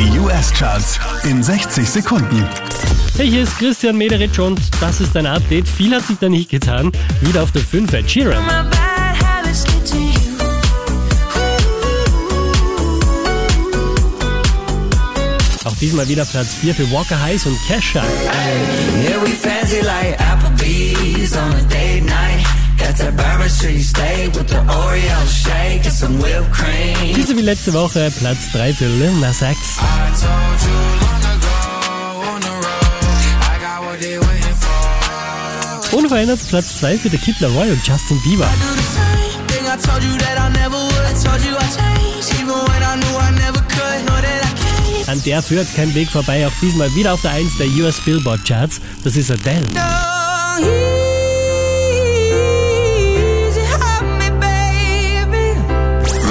Die US-Charts in 60 Sekunden. Hey, hier ist Christian Mederitsch und das ist ein Update. Viel hat sich da nicht getan. Wieder auf der 5 Ed Sheeran. Auch diesmal wieder Platz 4 für Walker Heights und Kesha. Yeah, Diese wie letzte Woche Platz 3 für Lil Nas X. Unverändert Platz 2 für The Kid Laroi und Justin Bieber. An der führt kein Weg vorbei. Auch diesmal wieder auf der 1 der US Billboard Charts. Das ist Adele. Go